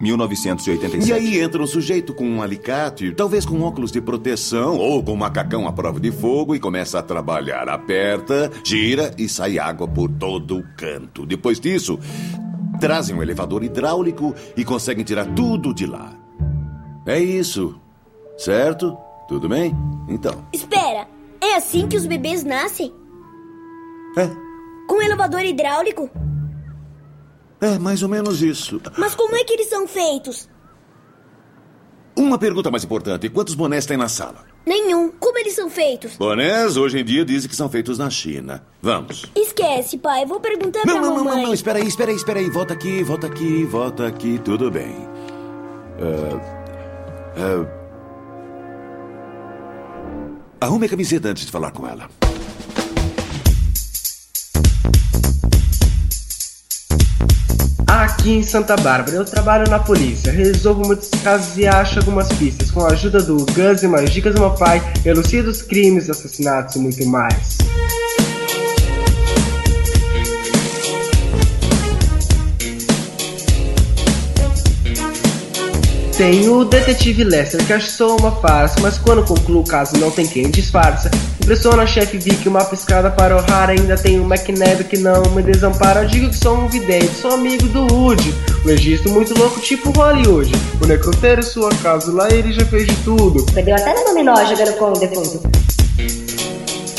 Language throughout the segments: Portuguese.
1987. E aí entra um sujeito com um alicate, talvez com óculos de proteção ou com um macacão à prova de fogo e começa a trabalhar. Aperta, gira e sai água por todo o canto. Depois disso, trazem um elevador hidráulico e conseguem tirar tudo de lá. É isso. Certo? Tudo bem? Então. Espera, é assim que os bebês nascem? É, Com elevador hidráulico? É mais ou menos isso. Mas como é que eles são feitos? Uma pergunta mais importante: quantos bonés tem na sala? Nenhum. Como eles são feitos? Bonés hoje em dia dizem que são feitos na China. Vamos. Esquece, pai. Vou perguntar Não, pra não, não, mamãe. não, não, espera aí, espera aí, espera aí. Volta aqui, volta aqui, volta aqui, tudo bem. Ah, ah, arrume a camiseta antes de falar com ela. Aqui em Santa Bárbara, eu trabalho na polícia, resolvo muitos casos e acho algumas pistas. Com a ajuda do Gus e mais dicas do meu pai, elucido os crimes, assassinatos e muito mais. Tem o detetive Lester, que acho só uma farsa, mas quando concluo o caso não tem quem disfarça. Impressiona a chefe Vic, uma piscada para o raro, ainda tem o McNabb que não me desampara. Eu digo que sou um vidente, sou amigo do Woody. Um registro muito louco, tipo Hollywood. O necrotério sua casa, lá ele já fez de tudo. Perdeu até no dominó jogando com o defunto.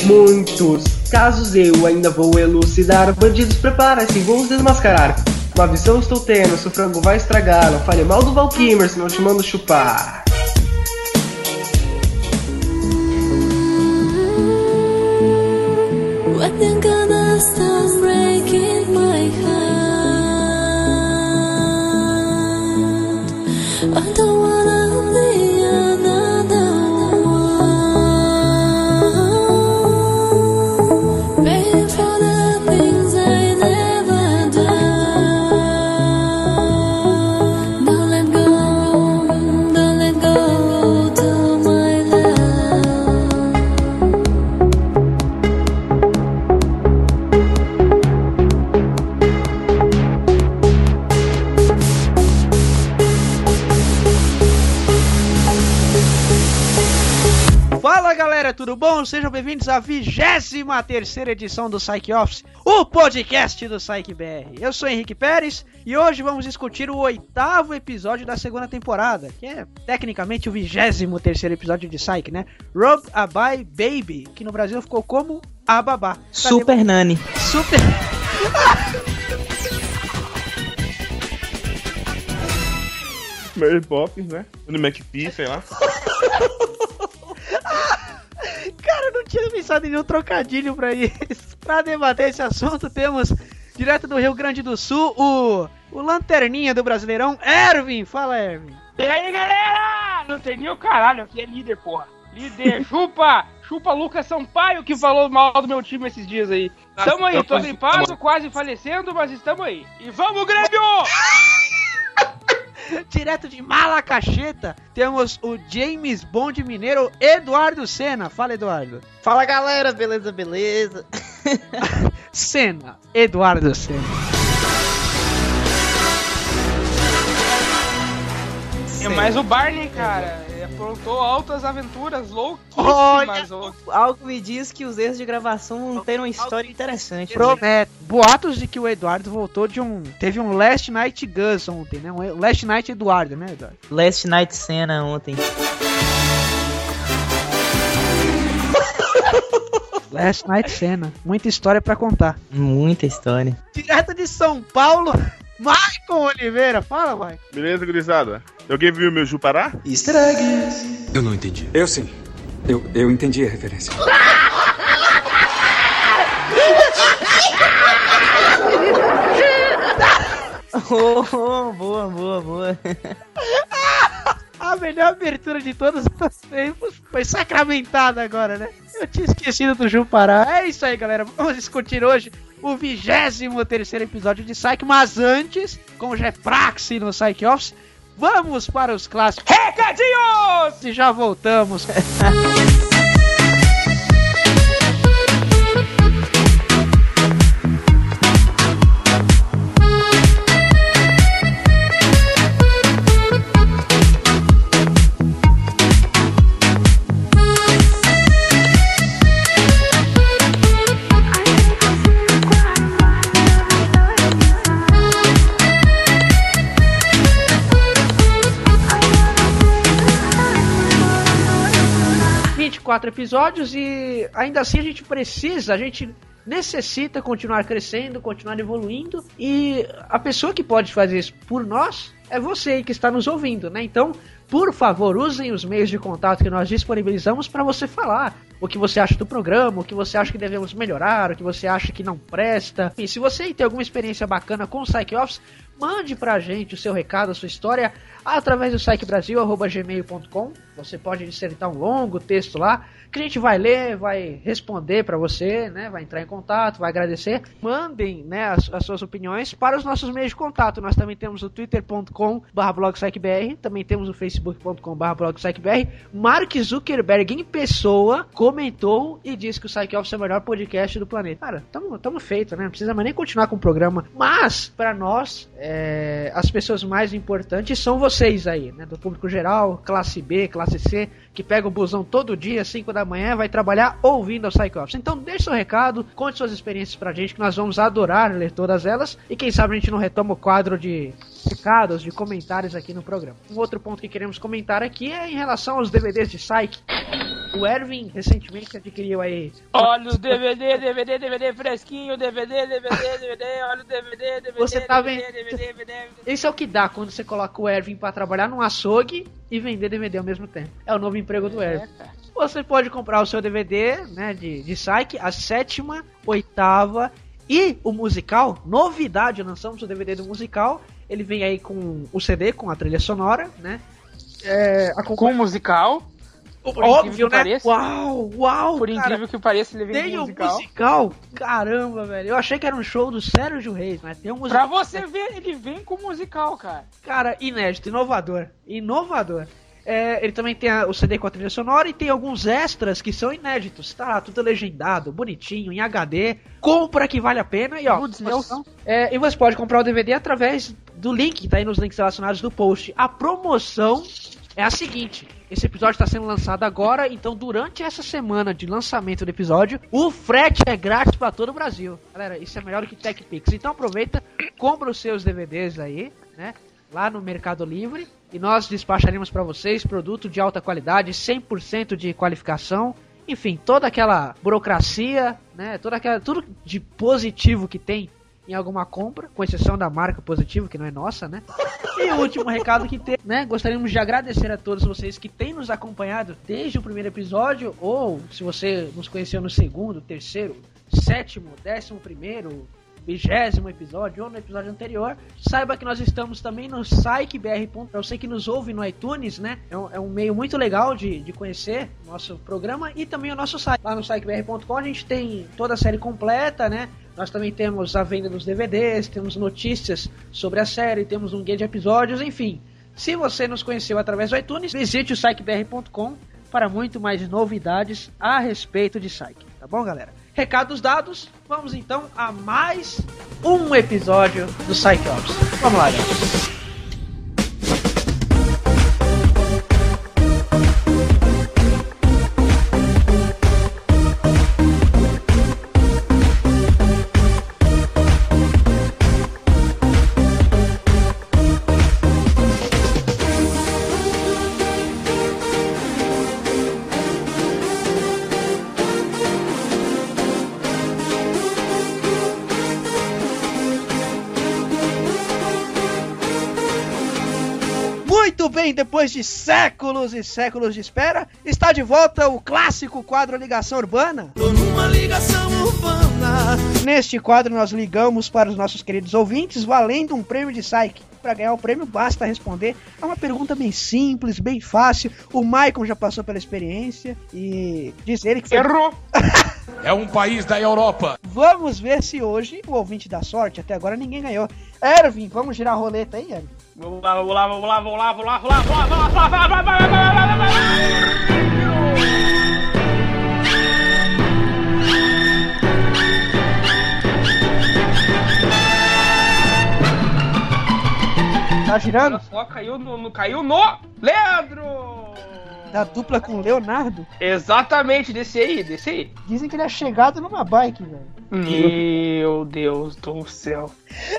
Muitos casos eu ainda vou elucidar. Bandidos prepara-se, vou os desmascarar. Uma visão estou tendo, seu frango vai estragar. Não fale mal do Valkymer, senão te mando chupar. Bom? Sejam bem-vindos à 23 terceira edição do Psych Office, o podcast do Psych BR. Eu sou Henrique Pérez e hoje vamos discutir o oitavo episódio da segunda temporada, que é tecnicamente o 23 terceiro episódio de Psych, né? Rob a Bye Baby, que no Brasil ficou como a babá. Tá Super Nani. Super. Mary Poppins, né? No McPhee, sei lá. Cara, eu não tinha pensado em nenhum trocadilho pra isso. Pra debater esse assunto, temos direto do Rio Grande do Sul o, o lanterninha do Brasileirão, Ervin. Fala, Ervin. E aí, galera? Não tem nem o caralho, aqui é líder, porra. Líder, chupa! Chupa Lucas Sampaio, que falou mal do meu time esses dias aí. Tamo aí, tô gripado, quase falecendo, mas estamos aí. E vamos, Grêmio! Direto de Malacacheta, temos o James Bond mineiro Eduardo Senna. Fala, Eduardo. Fala galera, beleza, beleza? Senna. Eduardo Senna. É mais o Barney, cara. Aprontou altas aventuras louquíssimas. Olha! Algo me diz que os erros de gravação vão ter uma história interessante. Prometo. Boatos de que o Eduardo voltou de um. Teve um Last Night Gus ontem, né? Um Last Night Eduardo, né, Eduardo? Last Night Cena ontem. Last Night Cena. Muita história pra contar. Muita história. Direto de São Paulo, Maicon Oliveira. Fala, Maicon. Beleza, gurizada? Alguém viu meu Jupará? Eu não entendi. Eu sim. Eu, eu entendi a referência. Oh, oh, boa, boa, boa. A melhor abertura de todos os tempos foi sacramentada agora, né? Eu tinha esquecido do Jupará. É isso aí, galera. Vamos discutir hoje o 23 terceiro episódio de Psyche. Mas antes, como já é praxe no Psyche Office, vamos para os clássicos. Recadinhos! E já voltamos. 24 episódios e ainda assim a gente precisa, a gente necessita continuar crescendo, continuar evoluindo e a pessoa que pode fazer isso por nós é você que está nos ouvindo, né? Então, por favor, usem os meios de contato que nós disponibilizamos para você falar o que você acha do programa, o que você acha que devemos melhorar, o que você acha que não presta. E se você tem alguma experiência bacana com o Psych Office, mande pra gente o seu recado, a sua história, através do psychbrasil.gmail.com. Você pode insertar um longo texto lá, que a gente vai ler, vai responder para você, né? Vai entrar em contato, vai agradecer. Mandem, né, as, as, suas opiniões para os nossos meios de contato. Nós também temos o twitter.com/blogpsychbr, também temos o facebook.com/blogpsychbr. Mark Zuckerberg em pessoa comentou e disse que o Psych Office é o melhor podcast do planeta. Cara, tamo, tamo feito, né? Não precisa mais nem continuar com o programa. Mas para nós, é, as pessoas mais importantes são vocês aí, né? Do público geral, classe B, classe C, que pega o busão todo dia, 5 da manhã, vai trabalhar ouvindo a Psych Office. Então deixe seu recado, conte suas experiências pra gente, que nós vamos adorar ler todas elas. E quem sabe a gente não retoma o quadro de recados, de comentários aqui no programa. Um outro ponto que queremos comentar aqui é em relação aos DVDs de Psych. O Erwin recentemente adquiriu aí. Olha o DVD, DVD, DVD fresquinho, DVD, DVD, DVD, olha o DVD, DVD. Você tá DVD, vendo? DVD, DVD. Isso é o que dá quando você coloca o Erwin pra trabalhar num açougue e vender DVD ao mesmo tempo. É o novo emprego do Erwin. Você pode comprar o seu DVD, né, de, de Psyche, a sétima, oitava e o musical, novidade, lançamos o DVD do musical. Ele vem aí com o CD, com a trilha sonora, né? É, Com musical. Por Óbvio, né? pareça. Uau, uau, Por cara. incrível que pareça, ele vem Tem um musical. musical? Caramba, velho. Eu achei que era um show do Sérgio Reis, mas tem um musical. Pra você ver, ele vem com musical, cara. Cara, inédito, inovador. Inovador. É, ele também tem a- o CD com a trilha sonora e tem alguns extras que são inéditos. Tá tudo legendado, bonitinho, em HD. Compra que vale a pena. E ó, meus- é, e você pode comprar o DVD através do link tá aí nos links relacionados do post. A promoção é a seguinte: esse episódio está sendo lançado agora, então durante essa semana de lançamento do episódio, o frete é grátis para todo o Brasil. Galera, isso é melhor do que TechPix. Então aproveita, compra os seus DVDs aí, né? Lá no Mercado Livre e nós despacharemos para vocês produto de alta qualidade, 100% de qualificação. Enfim, toda aquela burocracia, né? Toda aquela tudo de positivo que tem em alguma compra, com exceção da marca positivo, que não é nossa, né? E o último recado que tem, né? Gostaríamos de agradecer a todos vocês que têm nos acompanhado desde o primeiro episódio, ou se você nos conheceu no segundo, terceiro, sétimo, décimo primeiro, vigésimo episódio ou no episódio anterior, saiba que nós estamos também no SiteBR. Pra você que nos ouve no iTunes, né? É um, é um meio muito legal de, de conhecer nosso programa e também o nosso site. Lá no SiteBR.com a gente tem toda a série completa, né? Nós também temos a venda dos DVDs, temos notícias sobre a série, temos um guia de episódios, enfim. Se você nos conheceu através do iTunes, visite o SiteBR.com para muito mais novidades a respeito de Psyche. Tá bom, galera? Recados dados, vamos então a mais um episódio do Psyche Ops. Vamos lá, galera. Depois de séculos e séculos de espera, está de volta o clássico quadro Ligação Urbana. Numa ligação urbana. Neste quadro nós ligamos para os nossos queridos ouvintes, valendo um prêmio de Psyche. Para ganhar o prêmio basta responder a uma pergunta bem simples, bem fácil. O Maicon já passou pela experiência e diz ele que foi... Errou! É um país da Europa. Vamos ver se hoje o ouvinte dá sorte. Até agora ninguém ganhou. Ervin, vamos girar a roleta aí, Ervin. Vamos lá, vamos lá, vamos lá, vamos lá, vamos lá, vamos lá, vamos lá, vamos lá, vamos lá, vamos lá, vamos lá, Tá girando? Olha só, caiu no, no- caiu no Leandro! Da dupla com o Leonardo. Exatamente, desse aí, desse aí. Dizem que ele é chegado numa bike, velho. Meu Deus do céu.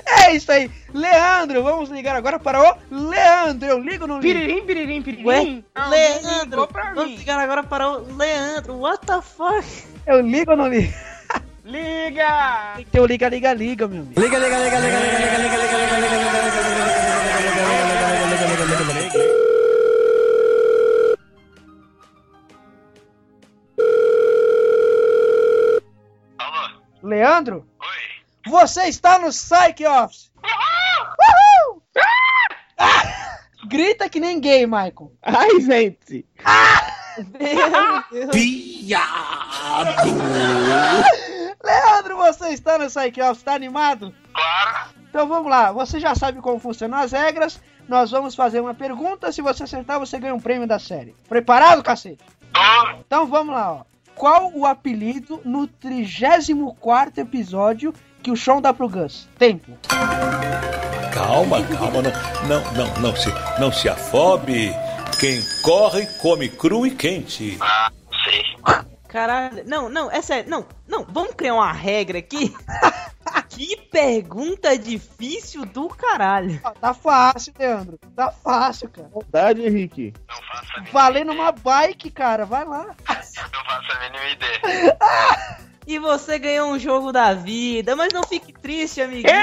É isso aí. Leandro, vamos ligar agora para o Leandro. Eu ligo no? Piririm, piririm, piririm. Ué, Alguém Leandro, vamos mim. ligar agora para o Leandro. What the fuck? Eu ligo ou não ligo? Liga! Tem que ter o liga, liga, liga, meu amigo. Liga, liga, liga, liga, liga, liga, liga, liga, liga, liga, liga, Você está no Psych Office. Uhul! Ah! Grita que nem gay, Michael. Ai, gente. Meu Deus. Leandro, você está no Psych Office, tá animado? Claro. Então vamos lá, você já sabe como funcionam as regras. Nós vamos fazer uma pergunta, se você acertar, você ganha um prêmio da série. Preparado, cacete? Então vamos lá, ó. Qual o apelido no 34 episódio que o Sean dá pro Gus? Tempo. Calma, calma, não, não, não, não se, não se afobe. Quem corre come cru e quente. Caralho. Não, não, é sério. Não, não. Vamos criar uma regra aqui. que pergunta difícil do caralho. Ó, Tá fácil, Leandro. Tá fácil, cara. Verdade, Henrique. Valendo uma bike, cara. Vai lá. E você ganhou um jogo da vida, mas não fique triste, amiguinho.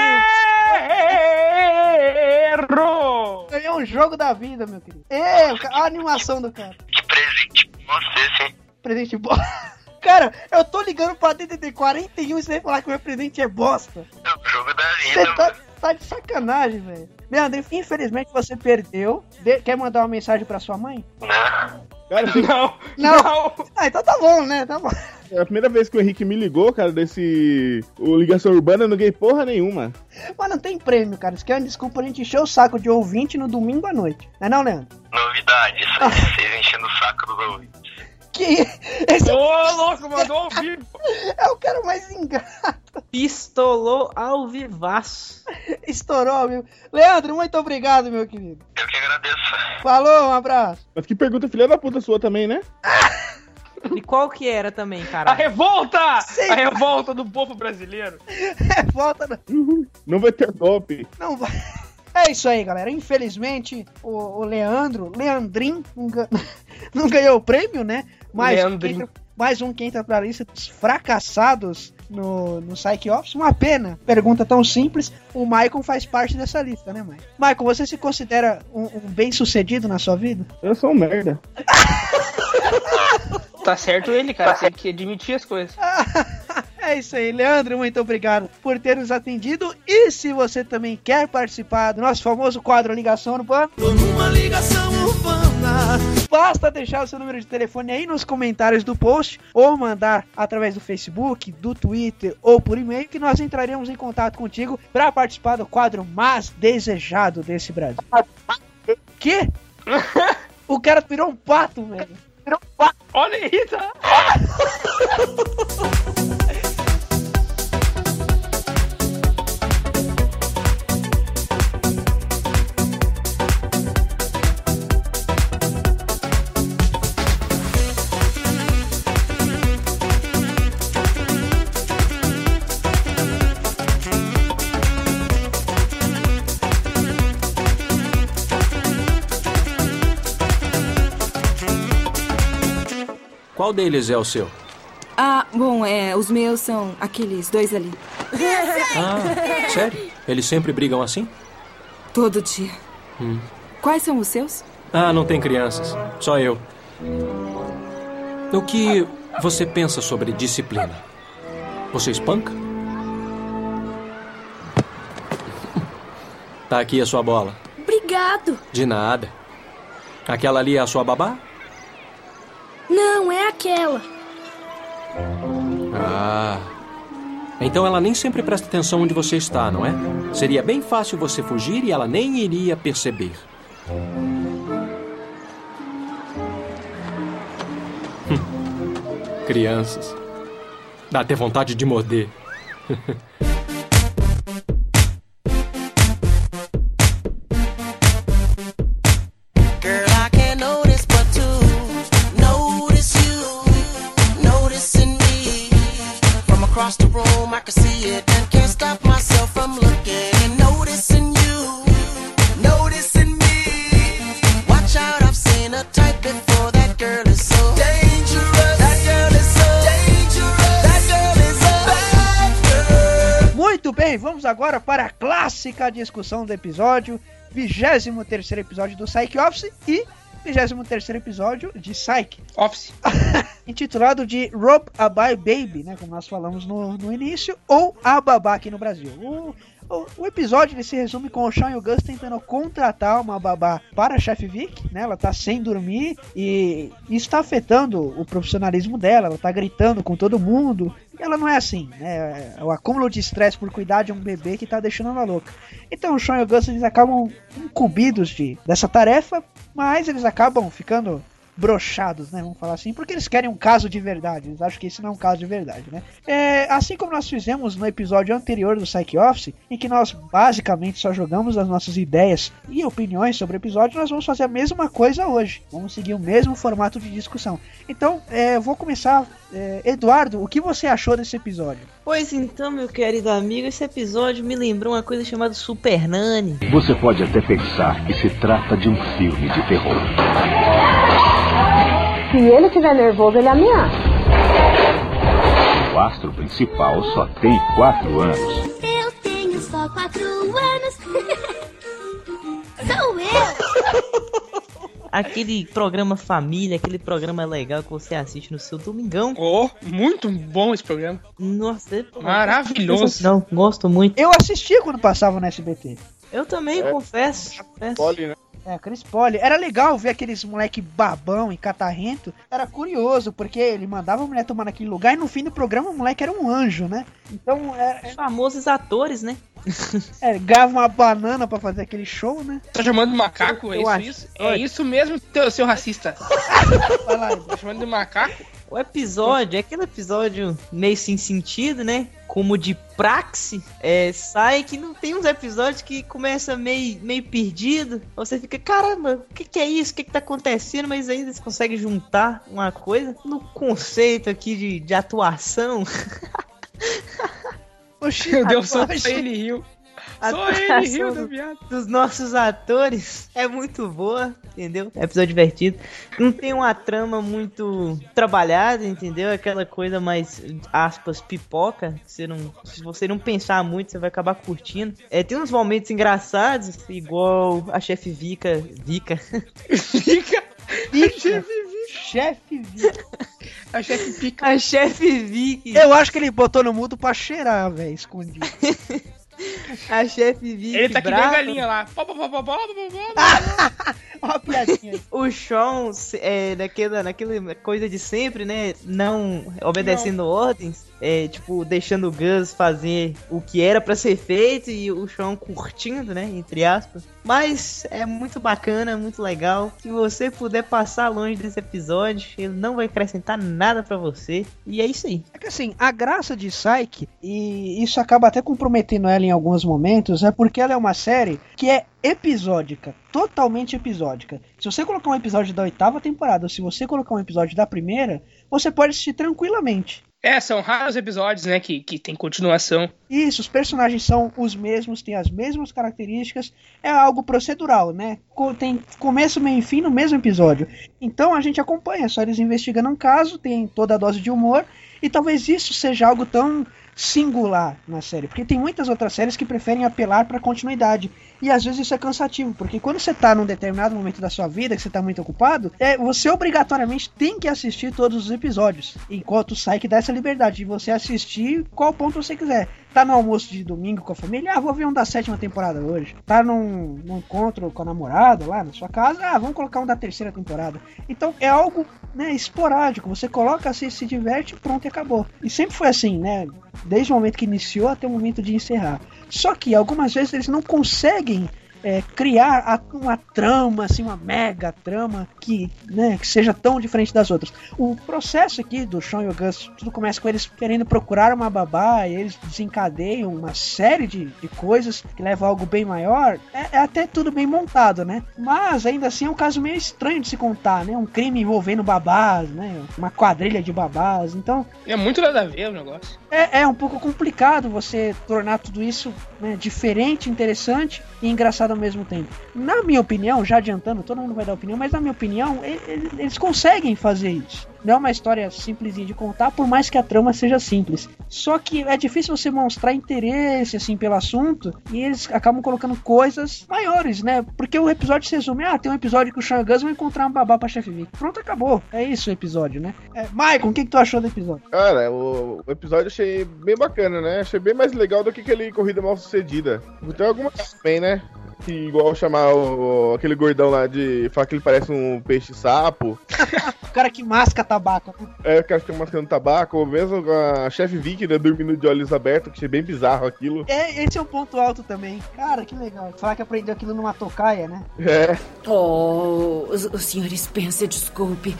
Errou! Ganhou um jogo da vida, meu querido. É, a animação do cara. Que presente pra você, sim. Presente bosta. Cara, eu tô ligando pra DDD 41 e você vai falar que o meu presente é bosta. É o jogo da Você vida, tá, mano. tá de sacanagem, velho. Leandro, infelizmente você perdeu. De- Quer mandar uma mensagem pra sua mãe? Não. Cara, Não, Não. não. Ah, então tá bom, né? Tá bom. é a primeira vez que o Henrique me ligou, cara, desse. O Ligação Urbana, eu não ganhei porra nenhuma. Mas não tem prêmio, cara. Isso aqui é uma desculpa pra gente encher o saco de ouvinte no domingo à noite. Não é não, Leandro? Novidade, isso aí, vocês enchendo o saco dos ouvintes. Que esse Ô, louco, mandou ao vivo. é o cara mais ingrato. Pistolou ao vivaço. Estourou, meu. Leandro, muito obrigado, meu querido. Eu que agradeço. Falou, um abraço. Mas que pergunta filha da puta sua também, né? E qual que era também, A cara? revolta! Sim. A revolta do povo brasileiro. É, volta. não- Uhul. Não vai ter golpe. Não vai. É isso aí, galera. Infelizmente, o, o Leandro, Leandrin, não, ga- não ganhou o prêmio, né? Mais um, que Leandrin. entra, mais um que entra pra lista dos fracassados no, no Psych Office. Uma pena. Pergunta tão simples. O Maicon faz parte dessa lista, né, Maicon? Maicon, você se considera um, um bem-sucedido na sua vida? Eu sou um merda. Tá certo ele, cara. Tem que admitir as coisas. É isso aí, Leandro, muito obrigado por ter nos atendido. E se você também quer participar do nosso famoso quadro Ligação Urbana, ligação urbana. basta deixar o seu número de telefone aí nos comentários do post ou mandar através do Facebook, do Twitter ou por e-mail que nós entraremos em contato contigo para participar do quadro mais desejado desse Brasil. Que? O cara virou um pato, velho. Virou um pato. Olha aí, tá? Qual deles é o seu? Ah, bom, é, os meus são aqueles dois ali. Ah, sério? Eles sempre brigam assim? Todo dia. Hum. Quais são os seus? Ah, não tem crianças. Só eu. O que você pensa sobre disciplina? Você espanca? Tá aqui a sua bola. Obrigado. De nada. Aquela ali é a sua babá? Não, é aquela. Ah. Então ela nem sempre presta atenção onde você está, não é? Seria bem fácil você fugir e ela nem iria perceber. Hum. Crianças. Dá até vontade de morder. across the room, I can see it and can't stop myself from looking and noticing you, noticing me. Watch out, I've seen a type before. That girl is so dangerous. That girl is so dangerous. That girl is a bad girl. Muito bem, vamos agora para a clássica discussão do episódio, 23 terceiro episódio do Psych Office e 23 terceiro episódio de Psych. Office. intitulado de Rope a Bye Baby, né, como nós falamos no, no início, ou A Babá aqui no Brasil. O, o, o episódio ele se resume com o Sean e o Gus tentando contratar uma babá para a chefe Vic, né? Ela tá sem dormir e isso está afetando o profissionalismo dela, ela tá gritando com todo mundo. Ela não é assim, né? É o acúmulo de estresse por cuidar de um bebê que tá deixando ela louca. Então o Sean e o Gus eles acabam incumbidos de, dessa tarefa, mas eles acabam ficando brochados, né? Vamos falar assim, porque eles querem um caso de verdade. Eles acham que esse não é um caso de verdade, né? É, assim como nós fizemos no episódio anterior do Psych Office, em que nós basicamente só jogamos as nossas ideias e opiniões sobre o episódio, nós vamos fazer a mesma coisa hoje. Vamos seguir o mesmo formato de discussão. Então, é, eu vou começar. É, Eduardo, o que você achou desse episódio? Pois então, meu querido amigo, esse episódio me lembrou uma coisa chamada Super Nani. Você pode até pensar que se trata de um filme de terror. Se ele estiver nervoso, ele ameaça. O astro principal só tem quatro anos. Eu tenho só quatro anos. Sou eu. Aquele programa família, aquele programa legal que você assiste no seu domingão. Oh, muito bom esse programa. Nossa, é Maravilhoso. Não, gosto muito. Eu assistia quando passava no SBT. Eu também, É. confesso. confesso. Poli, né? É, Chris Polly. Era legal ver aqueles moleque babão e catarrento. Era curioso, porque ele mandava a mulher tomar naquele lugar e no fim do programa o moleque era um anjo, né? Então, é, Os famosos atores, né? é, ganhava uma banana pra fazer aquele show, né? Tá chamando de macaco? É Eu isso, acho. isso? É isso mesmo, teu- seu racista. Vai lá. Tá chamando de macaco? O episódio, é aquele episódio meio sem sentido, né? Como de praxe, é, sai que não tem uns episódios que começa meio, meio perdido. Você fica, caramba, o que, que é isso? O que, que tá acontecendo? Mas aí eles conseguem juntar uma coisa no conceito aqui de, de atuação. Oxi, Meu Deus, só ele riu. Só ele riu do- dos nossos atores é muito boa, entendeu? É episódio divertido. Não tem uma trama muito trabalhada, entendeu? Aquela coisa mais, aspas, pipoca. Você não, se você não pensar muito, você vai acabar curtindo. É, tem uns momentos engraçados, igual a chefe Vika. Vika. Fica. Pica. Chefe Vic. A chefe pica. A chefe Vicky. Eu acho que ele botou no mudo pra cheirar, velho, escondido. A chefe Vicky. Ele tá que nem a galinha lá. Pó, pó, pó, pó, pó, pó, pó. Ó a piadinha aí. O Sean, se- é, naquela, naquela coisa de sempre, né? Não obedecendo ordens, é, tipo, deixando o Gus fazer o que era pra ser feito e o Sean curtindo, né? Entre aspas. Mas é muito bacana, muito legal. Se você puder passar longe desse episódio, ele não vai acrescentar nada pra você. E é isso aí. É que assim, a graça de Psyche, e isso acaba até comprometendo ela em alguns momentos, é porque ela é uma série que é episódica, totalmente episódica. Se você colocar um episódio da oitava temporada, ou se você colocar um episódio da primeira, você pode assistir tranquilamente. É, são raros episódios, né, que, que tem continuação. Isso, os personagens são os mesmos, têm as mesmas características, é algo procedural, né? Tem começo, meio e fim no mesmo episódio. Então a gente acompanha, só eles investigando um caso, tem toda a dose de humor, e talvez isso seja algo tão singular na série, porque tem muitas outras séries que preferem apelar para continuidade. E às vezes isso é cansativo, porque quando você tá num determinado momento da sua vida, que você tá muito ocupado, é, você obrigatoriamente tem que assistir todos os episódios. Enquanto sai que dá essa liberdade de você assistir qual ponto você quiser. Tá no almoço de domingo com a família, ah, vou ver um da sétima temporada hoje. Tá num, num encontro com a namorada lá na sua casa, ah, vamos colocar um da terceira temporada. Então é algo né, esporádico, você coloca, se, se diverte, pronto e acabou. E sempre foi assim, né? Desde o momento que iniciou até o momento de encerrar. Só que algumas vezes eles não conseguem é, criar a- uma trama, assim, uma mega trama que, né, que seja tão diferente das outras. O processo aqui do Sean e o Gus, tudo começa com eles querendo procurar uma babá e eles desencadeiam uma série de, de coisas que levam a algo bem maior. É, é até tudo bem montado, né? Mas ainda assim é um caso meio estranho de se contar, né? Um crime envolvendo babás, né? Uma quadrilha de babás. Então É muito nada a ver o negócio. é, é um pouco complicado você tornar tudo isso né, diferente, interessante e engraçado ao mesmo tempo. Na minha opinião, já adiantando, todo mundo vai dar opinião, mas na minha opinião, eles conseguem fazer isso. Não é uma história simplesinha de contar, por mais que a trama seja simples. Só que é difícil você mostrar interesse assim pelo assunto e eles acabam colocando coisas maiores, né? Porque o episódio se resume: ah, tem um episódio que o Sean Gus vai encontrar um babá pra chefe Vic. Pronto, acabou. É isso o episódio, né? É, Maicon, o que, que tu achou do episódio? Cara, o, o episódio eu achei bem bacana, né? Achei bem mais legal do que aquele Corrida Mal Sucedida. Tem alguma coisa também, né? Que igual chamar o, aquele gordão lá de. falar que ele parece um peixe-sapo. O cara que masca tabaco. né? É, o cara fica mascando tabaco, ou mesmo a chefe Vicky, né, dormindo de olhos abertos, que achei bem bizarro aquilo. É, esse é um ponto alto também. Cara, que legal. Falar que aprendeu aquilo numa tocaia, né? É. Oh, o, o senhor Spencer, desculpe.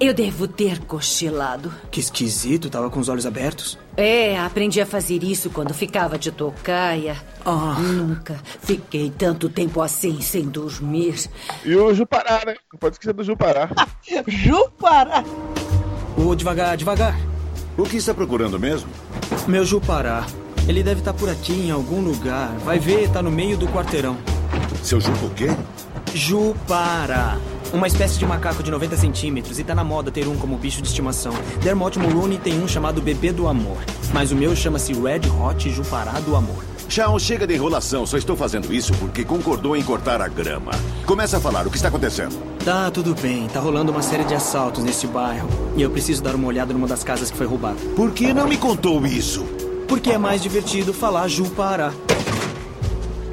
Eu devo ter cochilado. Que esquisito, tava com os olhos abertos. É, aprendi a fazer isso quando ficava de tocaia. Ah. Nunca fiquei tanto tempo assim sem dormir. E o Jupará, né? Não pode esquecer do Jupará. Jupará! Ô, devagar, devagar. O que está procurando mesmo? Meu Jupará. Ele deve estar por aqui em algum lugar. Vai ver, tá no meio do quarteirão. Seu Jupa o quê? Jupará. Uma espécie de macaco de 90 centímetros e tá na moda ter um como bicho de estimação. Dermot Mulrooney tem um chamado Bebê do Amor. Mas o meu chama-se Red Hot Jupará do Amor. Shawn, chega de enrolação. Só estou fazendo isso porque concordou em cortar a grama. Começa a falar o que está acontecendo. Tá, tudo bem. Tá rolando uma série de assaltos nesse bairro. E eu preciso dar uma olhada numa das casas que foi roubada. Por que não me contou isso? Porque é mais divertido falar Jupará.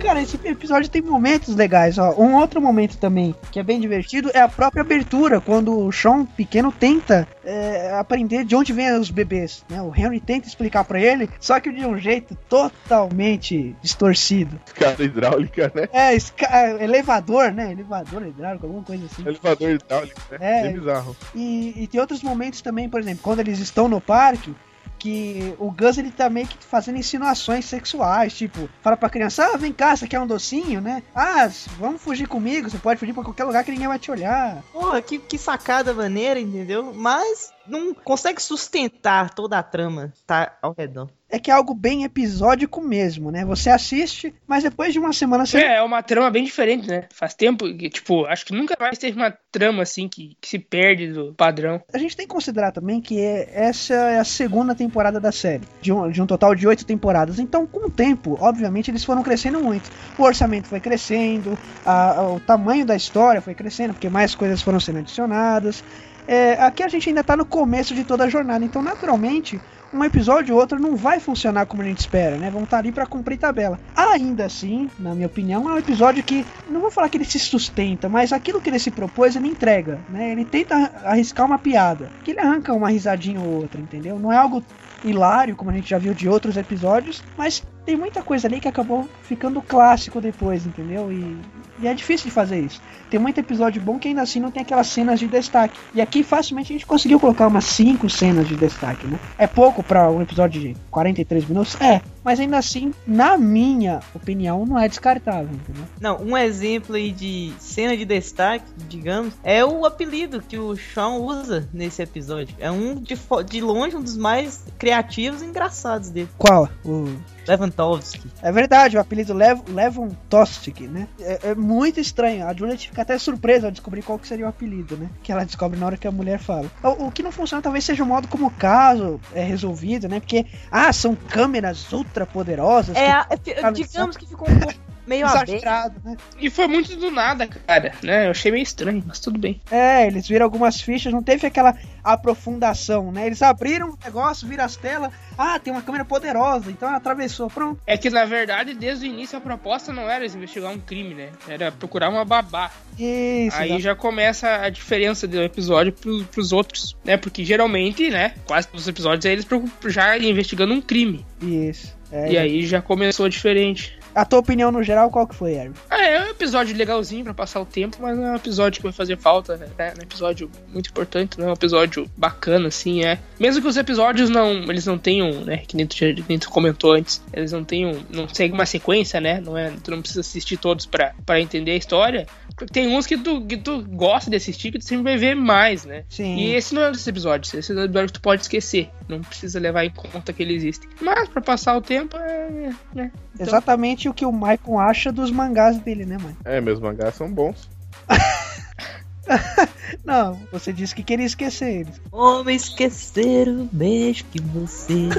Cara, esse episódio tem momentos legais, ó. Um outro momento também que é bem divertido é a própria abertura, quando o Sean pequeno tenta é, aprender de onde vêm os bebês. Né? O Henry tenta explicar pra ele, só que de um jeito totalmente distorcido. Escada hidráulica, né? É, esca- elevador, né? Elevador hidráulico, alguma coisa assim. Elevador hidráulico, né? É. Bem bizarro. E, e tem outros momentos também, por exemplo, quando eles estão no parque, que o Gus ele tá meio que fazendo insinuações sexuais, tipo, fala pra criança, ah, vem cá, você quer um docinho, né? Ah, vamos fugir comigo, você pode fugir pra qualquer lugar que ninguém vai te olhar. Porra, que, que sacada maneira, entendeu? Mas não consegue sustentar toda a trama tá ao redor. É que é algo bem episódico mesmo, né? Você assiste, mas depois de uma semana você. É, é uma trama bem diferente, né? Faz tempo que, tipo, acho que nunca mais teve uma trama assim que, que se perde do padrão. A gente tem que considerar também que é- essa é a segunda temporada da série, de um, de um total de oito temporadas. Então, com o tempo, obviamente, eles foram crescendo muito. O orçamento foi crescendo, a- a- o tamanho da história foi crescendo, porque mais coisas foram sendo adicionadas. É, aqui a gente ainda tá no começo de toda a jornada, então, naturalmente, um episódio ou outro não vai funcionar como a gente espera, né? Vão estar ali pra cumprir tabela. Ainda assim, na minha opinião, é um episódio que não vou falar que ele se sustenta, mas aquilo que ele se propôs, ele entrega, né? Ele tenta arriscar uma piada, que ele arranca uma risadinha ou outra, entendeu? Não é algo hilário, como a gente já viu de outros episódios, mas tem muita coisa ali que acabou ficando clássico depois, entendeu? E, e é difícil de fazer isso. Tem muito episódio bom que ainda assim não tem aquelas cenas de destaque. E aqui facilmente a gente conseguiu colocar umas 5 cenas de destaque, né? É pouco pra um episódio de 43 minutos? É. Mas ainda assim, na minha opinião, não é descartável, entendeu? Não, um exemplo aí de cena de destaque, digamos, é o apelido que o Sean usa nesse episódio. É um de, de longe um dos mais criativos e engraçados dele. Qual? O Levantovski. É verdade, o apelido Lev Levon Tostic, né? É, é muito estranho. A Juliet fica até surpresa ao descobrir qual que seria o apelido, né? Que ela descobre na hora que a mulher fala. O, o que não funciona talvez seja o modo como o caso é resolvido, né? Porque, ah, são câmeras ultra poderosas. É, que- é, digamos que ficou um pouco meio exagerado, né? E foi muito do nada, cara, né? Eu achei meio estranho, mas tudo bem. É, eles viram algumas fichas, não teve aquela aprofundação, né? Eles abriram o negócio, viram as telas. Ah, tem uma câmera poderosa, então ela atravessou, pronto. É que, na verdade, desde o início a proposta não era investigar um crime, né? Era procurar uma babá. Isso. Aí exato. já começa a diferença do episódio pro, pros outros, né? Porque geralmente, né, quase todos os episódios é eles já investigando um crime. Isso. É, e aí já começou diferente. A tua opinião no geral, qual que foi, Aaron? Ah, é um episódio legalzinho pra passar o tempo, mas é um episódio que vai fazer falta, né? É um episódio muito importante, não é um episódio bacana, assim, é. Mesmo que os episódios não, eles não tenham, né, que nem tu, que nem tu comentou antes, eles não tenham, não seguem uma sequência, né? Não é, tu não precisa assistir todos pra, pra entender a história. Tem uns que tu, que tu gosta de assistir, que tu sempre vai ver mais, né? Sim. E esse não é um desses episódios, esse é um episódio que tu pode esquecer, não precisa levar em conta que ele existe. Mas pra passar o tempo, é... é então- Exatamente exatamente o que o Maicon acha dos mangás dele, né, mano? É, meus mangás são bons. Não, você disse que queria esquecer eles. Como esquecer o beijo que você.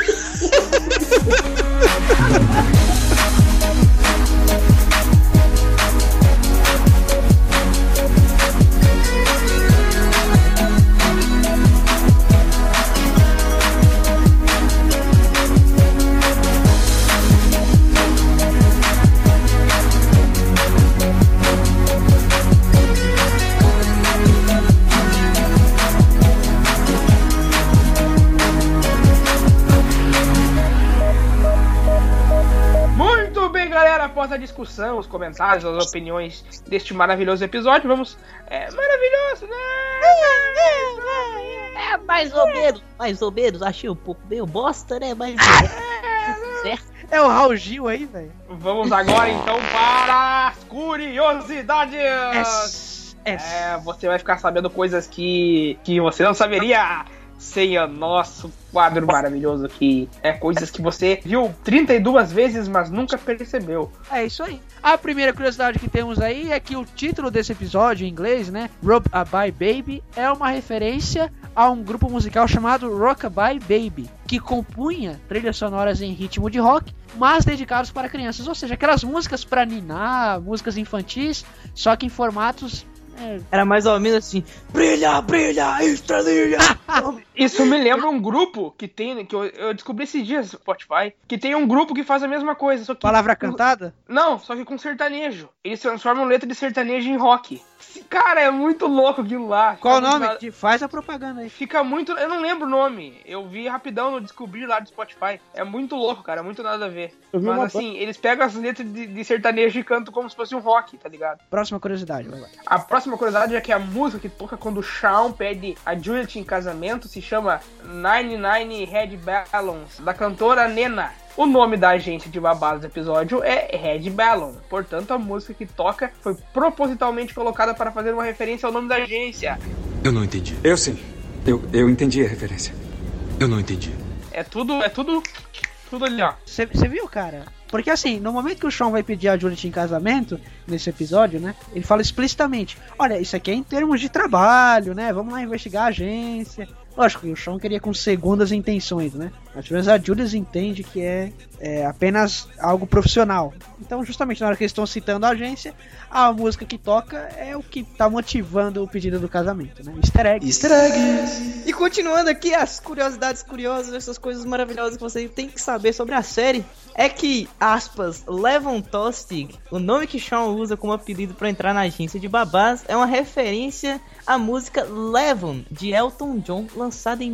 discussão, os comentários, as opiniões deste maravilhoso episódio, vamos. É maravilhoso, né? É, mais ou menos, mais ou menos. Achei um pouco meio bosta, né? Mas. certo. É o Raul Gil aí, velho. Vamos agora então para as curiosidades. É, você vai ficar sabendo coisas que, que você não saberia o nosso quadro maravilhoso que é coisas que você viu 32 vezes, mas nunca percebeu. É isso aí. A primeira curiosidade que temos aí é que o título desse episódio em inglês, né, Rub a Bye Baby, é uma referência a um grupo musical chamado Rockabye Baby, que compunha trilhas sonoras em ritmo de rock, mas dedicados para crianças, ou seja, aquelas músicas para ninar, músicas infantis, só que em formatos Era mais ou menos assim: brilha, brilha, estrelinha. Isso me lembra um grupo que tem, que eu, eu descobri esses dias no Spotify, que tem um grupo que faz a mesma coisa, só que. palavra cantada? Não, só que com sertanejo. Eles transformam letra de sertanejo em rock. Cara, é muito louco aquilo lá. Qual o nome? Faz a propaganda aí. Fica muito. Eu não lembro o nome. Eu vi rapidão no descobrir lá do Spotify. É muito louco, cara. Muito nada a ver. Eu Mas assim, eles pegam as letras de, de sertanejo e cantam como se fosse um rock, tá ligado? Próxima curiosidade, vai lá. A próxima curiosidade é que a música que toca quando o Shawn pede a Juliet em casamento se chama 99 Red Balloons, da cantora Nena. O nome da agência de babados do episódio é Red Ballon. Portanto, a música que toca foi propositalmente colocada para fazer uma referência ao nome da agência. Eu não entendi. Eu sim. Eu, eu entendi a referência. Eu não entendi. É tudo, é tudo, tudo ali, ó. Você viu, cara? Porque assim, no momento que o Sean vai pedir a Juliet em casamento, nesse episódio, né? Ele fala explicitamente: Olha, isso aqui é em termos de trabalho, né? Vamos lá investigar a agência. Lógico que o Sean queria com segundas intenções, né? Mas pelo menos a Julius entende que é, é apenas algo profissional. Então, justamente na hora que eles estão citando a agência, a música que toca é o que tá motivando o pedido do casamento, né? Easter egg. Easter eggs. E continuando aqui as curiosidades curiosas, essas coisas maravilhosas que você tem que saber sobre a série, é que, aspas, Levon Tostig, o nome que Sean usa como apelido para entrar na agência de babás, é uma referência à música Levon, de Elton John, lançada em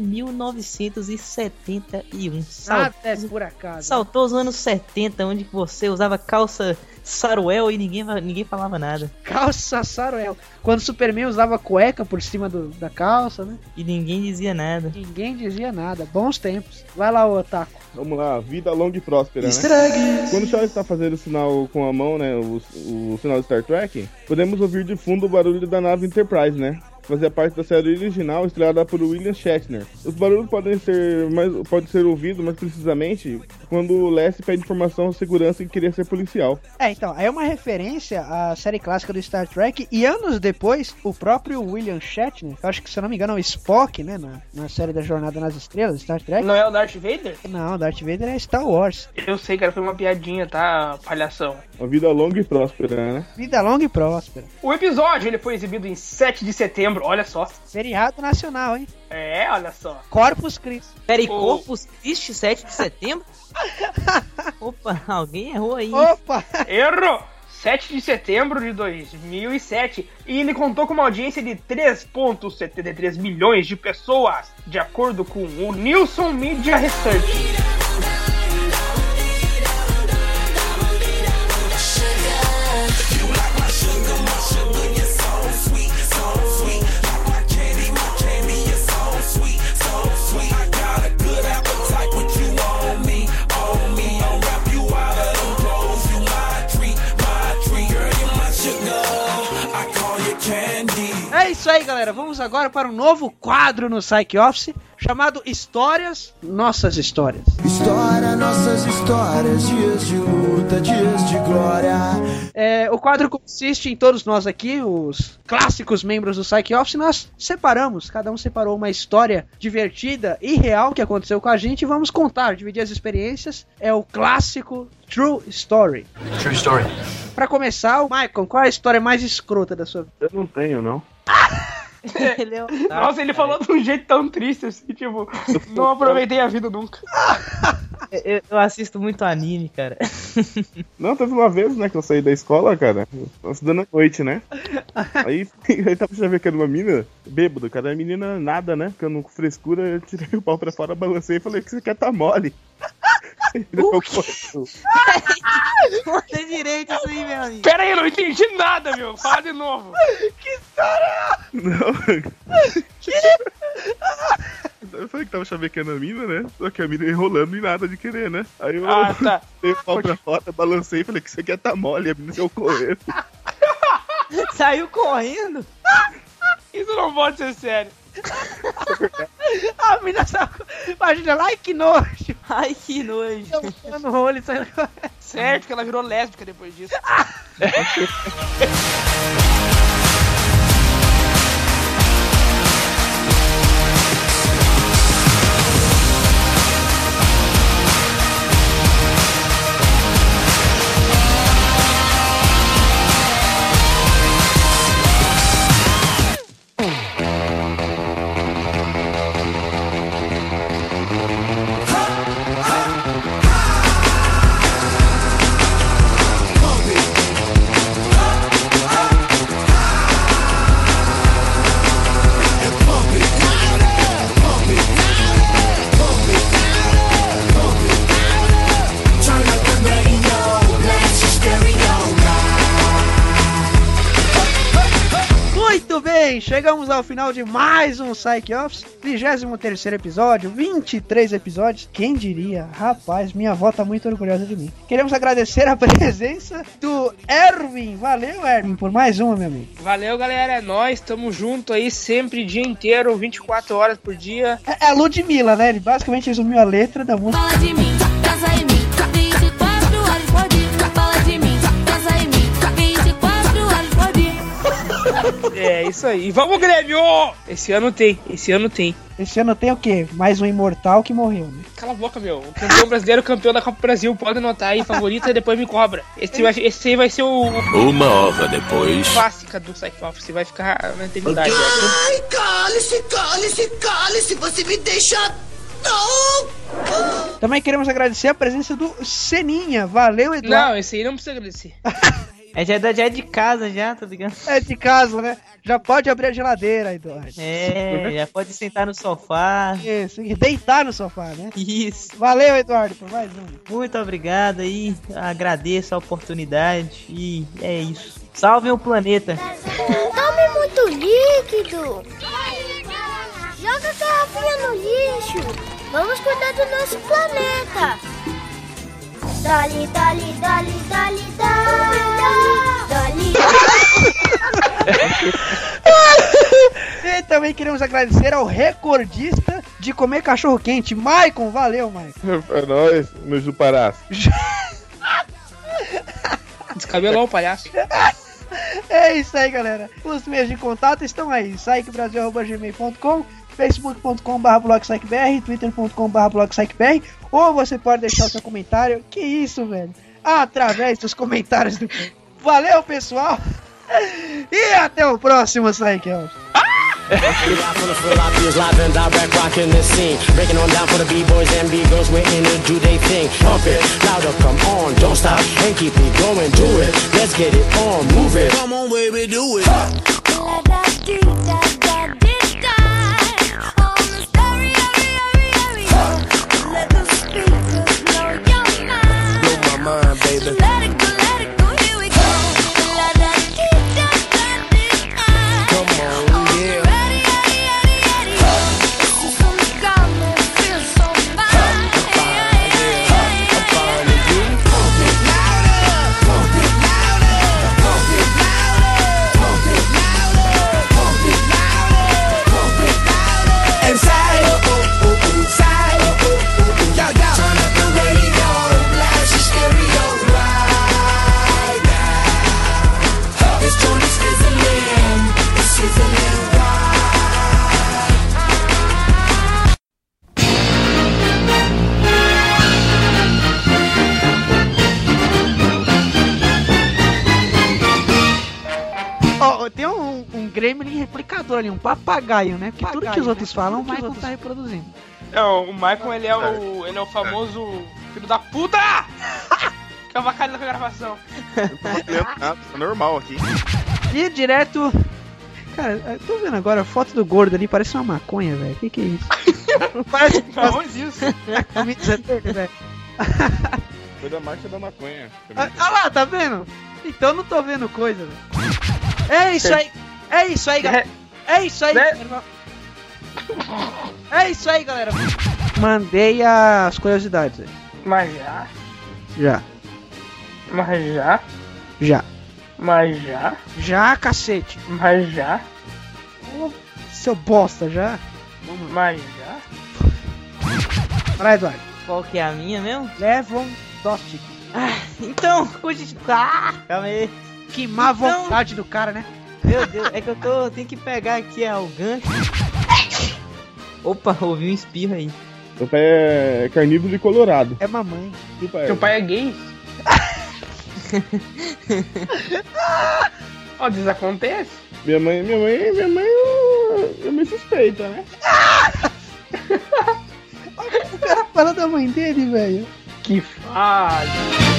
1971. Sal- Nada é por acaso. Saltou os anos 70, onde você usava calça saruel e ninguém, ninguém falava nada. Calça Saruel. Quando o Superman usava cueca por cima do- da calça, né? E ninguém dizia nada. Ninguém dizia nada. Bons tempos. Vai lá, Otaku. Vamos lá, vida longa e próspera, Easter né? Quando o Shaw está fazendo o sinal com a mão, né, o, o sinal de Star Trek, podemos ouvir de fundo o barulho da nave Enterprise, né? Fazia parte da série original estrelada por William Shatner. Os barulhos podem ser mais, pode ser ouvido mais precisamente quando o Leslie pede informação à segurança e queria ser policial. É, então, aí é uma referência à série clássica do Star Trek e anos depois, o próprio William Shatner, que eu acho que se eu não me engano é o Spock, né, na, na série da Jornada nas Estrelas, Star Trek. Não é o Darth Vader? Não, Darth Vader é Star Wars. Eu sei, cara, foi uma piadinha, tá, palhação. Uma vida longa e próspera, né? Vida longa e próspera. O episódio ele foi exibido em 7 de setembro, olha só. Feriado nacional, hein? É, olha só. Corpus Christi. Peraí, O- Corpus Christi, 7 de setembro? Opa, alguém errou aí. Opa! Errou! 7 de setembro de 2007 e ele contou com uma audiência de 3,73 milhões de pessoas, de acordo com o Nielsen Media Research. Isso aí, galera. Vamos agora para um novo quadro no Psych Office. chamado Histórias, Nossas Histórias. História, nossas histórias, dias de luta, dias de glória. É, o quadro consiste em todos nós aqui, os clássicos membros do Psych Office, nós separamos, cada um separou uma história divertida e real que aconteceu com a gente e vamos contar, dividir as experiências. É o clássico True Story. True story. Pra começar, o Michael, qual é a história mais escrota da sua vida? Eu não tenho, não. Ele é Nossa, ele falou de um jeito tão triste assim, tipo, não aproveitei a vida nunca. Eu, eu assisto muito anime, cara. Não, teve uma vez, né, que eu saí da escola, cara. Eu tava estudando à noite, né? Aí eu tava chavecando uma mina, bêbado, cara. A menina nada, né? Ficando com frescura, eu tirei o pau pra fora, balancei e falei que você quer tá mole. O quê? Conta direito isso aí, meu amigo. Pera aí, eu não entendi nada, meu. Fala de novo. que história! Não. Eu falei que tava chavecando a mina, né? Só que a mina enrolando e nada de querer, né? Aí eu Ah, tá. dei o pau pra fora, balancei e falei que você quer tá mole, a menina saiu correndo. Saiu correndo? Isso não pode ser sério. A menina saiu. Imagina ai que nojo! Ai que nojo! Eu no rolo e saindo Certo que ela virou lésbica depois disso. Chegamos ao final de mais um Psych Office, 23 episódio, 23 episódios. Quem diria? Rapaz, minha avó tá muito orgulhosa de mim. Queremos agradecer a presença do Erwin. Valeu, Erwin, por mais uma, meu amigo. Valeu, galera. É nóis. Tamo junto aí sempre, dia inteiro, 24 horas por dia. É é a Ludmilla, né? Ele basicamente resumiu a letra da música. Fala de mim, pensa em mim. É, isso aí. Vamos, Grêmio! Esse ano tem, esse ano tem. Esse ano tem o quê? Mais um imortal que morreu, né? Cala a boca, meu. O campeão brasileiro, campeão da Copa do Brasil. Pode anotar aí, favorita, e depois me cobra. Esse, vai, esse aí vai ser o Uma hora depois. clássica do Psych Office. Vai ficar na eternidade. Ai, cale-se, cale-se, cale-se, você me deixa. Não! Também queremos agradecer a presença do Seninha. Valeu, Eduardo. Não, esse aí não precisa agradecer. É, já, é já é de casa já, tá ligado? É de casa, né? Já pode abrir a geladeira, Eduardo. É, já pode sentar no sofá. Isso, e deitar no sofá, né? Isso. Valeu, Eduardo, por mais um. Muito obrigado aí, agradeço a oportunidade e é isso. Salve o planeta. Tome muito líquido. Joga a garrafinha no lixo. Vamos cuidar do nosso planeta. Dali, dali, dali, dali, dali, dali. E também queremos agradecer ao recordista de comer cachorro quente, Maicon. Valeu, Maicon. É nóis, no Juparás. Descabelou o palhaço. É isso aí, galera. Os meios de contato estão aí: psychbrasil.gmail.com, facebook.com.br twitter.com.br ou você pode deixar o seu comentário. Que isso, velho? Através dos comentários do. Valeu, pessoal! E até o próximo Psych House. Ali, um papagaio, né? Porque tudo que os outros falam, o Michael tá reproduzindo. Não, o Michael, ele é o, ele é o famoso filho da puta! que é avacalhando com a gravação. Tá normal aqui. E direto. Cara, eu tô vendo agora a foto do gordo ali, parece uma maconha, velho. Que que é isso? parece isso? camisa dele, velho. Foi da marcha da maconha. Ah ah lá, tá vendo? Então eu não tô vendo coisa, velho. É isso aí. É isso aí, galera. É isso aí. galera. É isso aí, galera. Mandei as curiosidades aí. Mas já, Já. mas já, Já. mas já, Já, cacete. mas já, Seu bosta, já. mas já. Vai, Eduardo. Qual que é a minha mesmo? Levon Dostik. Ah, então. Ah, calma aí. Que má Então- vontade do cara, né? Meu Deus, é que eu tô. Tenho que pegar aqui ó, o gancho. Opa, ouvi um espirro aí. Seu pai é carnívoro e colorado. É mamãe. Seu pai Teu pai é gay? Ó, desacontece. Minha mãe, minha mãe, minha mãe é meio suspeita, né? O cara fala da mãe dele, velho. Que fase.